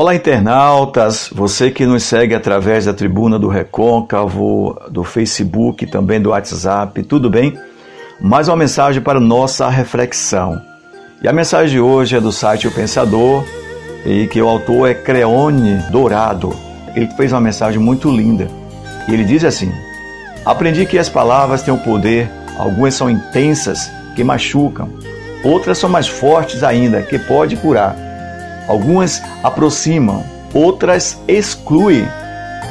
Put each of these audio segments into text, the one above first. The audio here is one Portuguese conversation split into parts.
Olá, internautas, você que nos segue através da tribuna do Recôncavo, do Facebook, também do WhatsApp, tudo bem? Mais uma mensagem para nossa reflexão. E a mensagem de hoje é do site O Pensador, e que o autor é Creone Dourado. Ele fez uma mensagem muito linda. E ele diz assim: Aprendi que as palavras têm o poder, algumas são intensas, que machucam, outras são mais fortes ainda, que pode curar Algumas aproximam, outras excluem.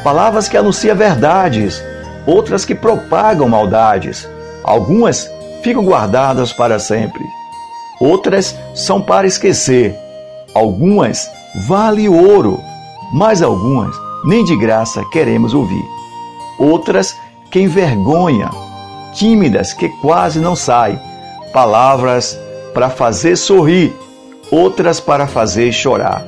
Palavras que anunciam verdades, outras que propagam maldades. Algumas ficam guardadas para sempre. Outras são para esquecer. Algumas vale ouro, mas algumas nem de graça queremos ouvir. Outras que envergonha, tímidas que quase não saem. Palavras para fazer sorrir outras para fazer chorar.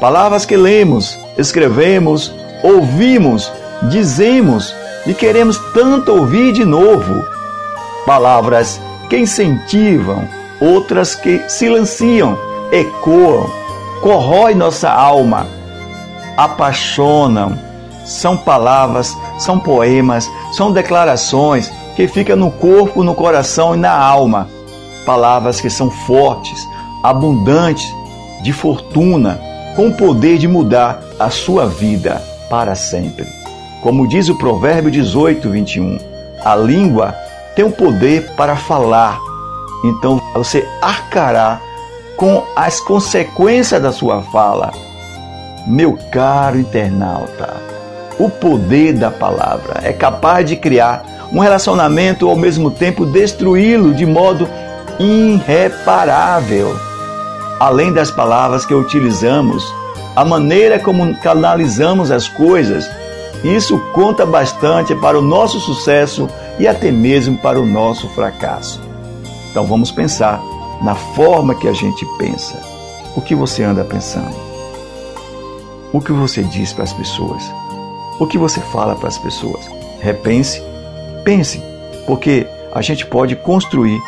Palavras que lemos, escrevemos, ouvimos, dizemos e queremos tanto ouvir de novo. Palavras que incentivam, outras que silenciam, ecoam, corrói nossa alma, apaixonam. São palavras, são poemas, são declarações que ficam no corpo, no coração e na alma. Palavras que são fortes, abundante de fortuna, com o poder de mudar a sua vida para sempre. Como diz o Provérbio 18, 21, a língua tem o poder para falar, então você arcará com as consequências da sua fala. Meu caro internauta, o poder da palavra é capaz de criar um relacionamento ao mesmo tempo destruí-lo de modo irreparável além das palavras que utilizamos, a maneira como canalizamos as coisas, isso conta bastante para o nosso sucesso e até mesmo para o nosso fracasso. Então vamos pensar na forma que a gente pensa. O que você anda pensando? O que você diz para as pessoas? O que você fala para as pessoas? Repense, pense, porque a gente pode construir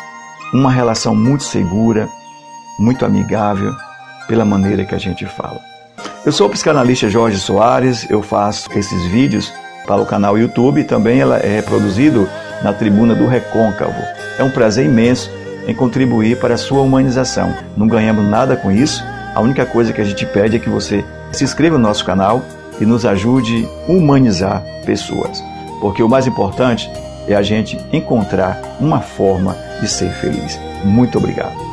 uma relação muito segura, muito amigável pela maneira que a gente fala. Eu sou o psicanalista Jorge Soares, eu faço esses vídeos para o canal YouTube, também ela é reproduzido na tribuna do Recôncavo. É um prazer imenso em contribuir para a sua humanização. Não ganhamos nada com isso, a única coisa que a gente pede é que você se inscreva no nosso canal e nos ajude a humanizar pessoas. Porque o mais importante é a gente encontrar uma forma de ser feliz. Muito obrigado.